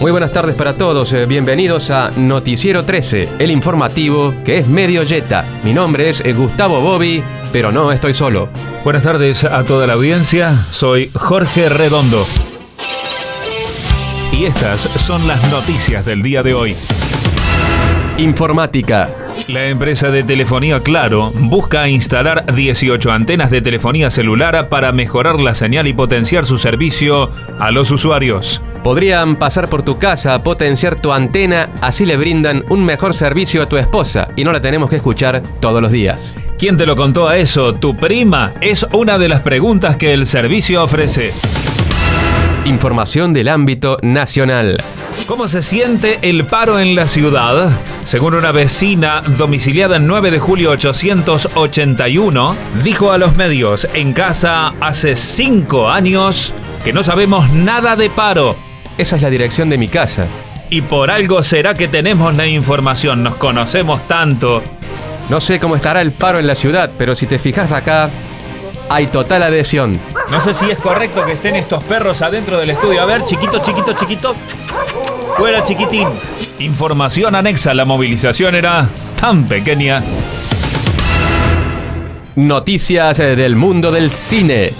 Muy buenas tardes para todos, eh, bienvenidos a Noticiero 13, el informativo que es medio yeta. Mi nombre es eh, Gustavo Bobby, pero no estoy solo. Buenas tardes a toda la audiencia, soy Jorge Redondo. Y estas son las noticias del día de hoy. Informática. La empresa de telefonía Claro busca instalar 18 antenas de telefonía celular para mejorar la señal y potenciar su servicio a los usuarios. Podrían pasar por tu casa a potenciar tu antena, así le brindan un mejor servicio a tu esposa y no la tenemos que escuchar todos los días. ¿Quién te lo contó a eso? ¿Tu prima? Es una de las preguntas que el servicio ofrece. Información del ámbito nacional. ¿Cómo se siente el paro en la ciudad? Según una vecina domiciliada en 9 de julio 881, dijo a los medios en casa hace 5 años que no sabemos nada de paro. Esa es la dirección de mi casa. Y por algo será que tenemos la información, nos conocemos tanto. No sé cómo estará el paro en la ciudad, pero si te fijas acá, hay total adhesión. No sé si es correcto que estén estos perros adentro del estudio. A ver, chiquito, chiquito, chiquito. Fuera, chiquitín. Información anexa. La movilización era tan pequeña. Noticias eh, del mundo del cine.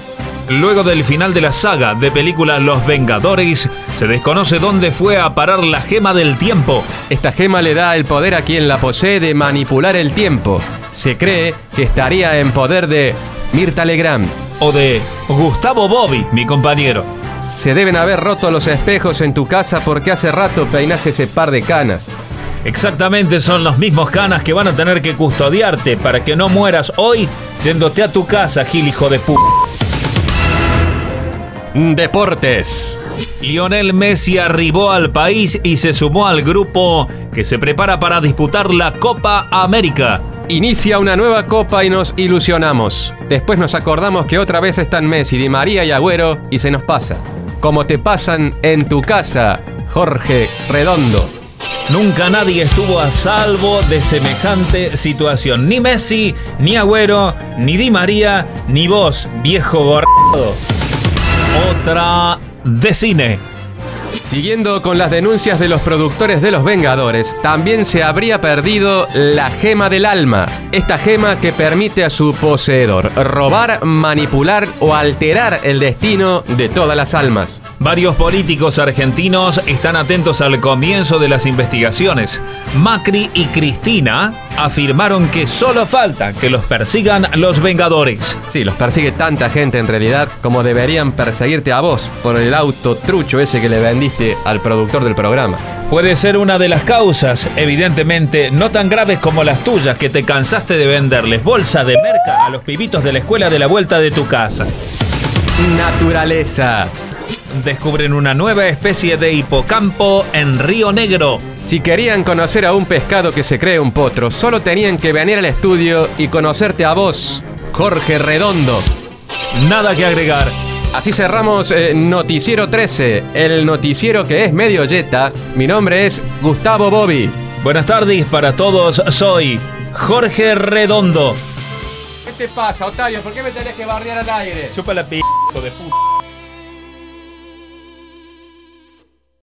Luego del final de la saga de película Los Vengadores, se desconoce dónde fue a parar la gema del tiempo. Esta gema le da el poder a quien la posee de manipular el tiempo. Se cree que estaría en poder de Mirta Legrand. O de Gustavo Bobby, mi compañero. Se deben haber roto los espejos en tu casa porque hace rato peinas ese par de canas. Exactamente, son los mismos canas que van a tener que custodiarte para que no mueras hoy yéndote a tu casa, Gil hijo de pu. Deportes. Lionel Messi arribó al país y se sumó al grupo que se prepara para disputar la Copa América. Inicia una nueva copa y nos ilusionamos. Después nos acordamos que otra vez están Messi, Di María y Agüero y se nos pasa. Como te pasan en tu casa, Jorge Redondo. Nunca nadie estuvo a salvo de semejante situación. Ni Messi, ni Agüero, ni Di María, ni vos, viejo gordo. Otra de cine. Siguiendo con las denuncias de los productores de Los Vengadores, también se habría perdido la gema del alma. Esta gema que permite a su poseedor robar, manipular o alterar el destino de todas las almas. Varios políticos argentinos están atentos al comienzo de las investigaciones. Macri y Cristina afirmaron que solo falta que los persigan los Vengadores. Sí, los persigue tanta gente en realidad como deberían perseguirte a vos por el auto trucho ese que le vendiste al productor del programa. Puede ser una de las causas, evidentemente no tan graves como las tuyas, que te cansaste de venderles bolsa de merca a los pibitos de la escuela de la vuelta de tu casa. Naturaleza. Descubren una nueva especie de hipocampo en Río Negro. Si querían conocer a un pescado que se cree un potro, solo tenían que venir al estudio y conocerte a vos, Jorge Redondo. Nada que agregar. Así cerramos eh, Noticiero 13, el noticiero que es medio yeta. Mi nombre es Gustavo Bobby. Buenas tardes para todos, soy Jorge Redondo. ¿Qué te pasa, Octavio? ¿Por qué me tenés que bardear al aire? Chupa la p... de puta.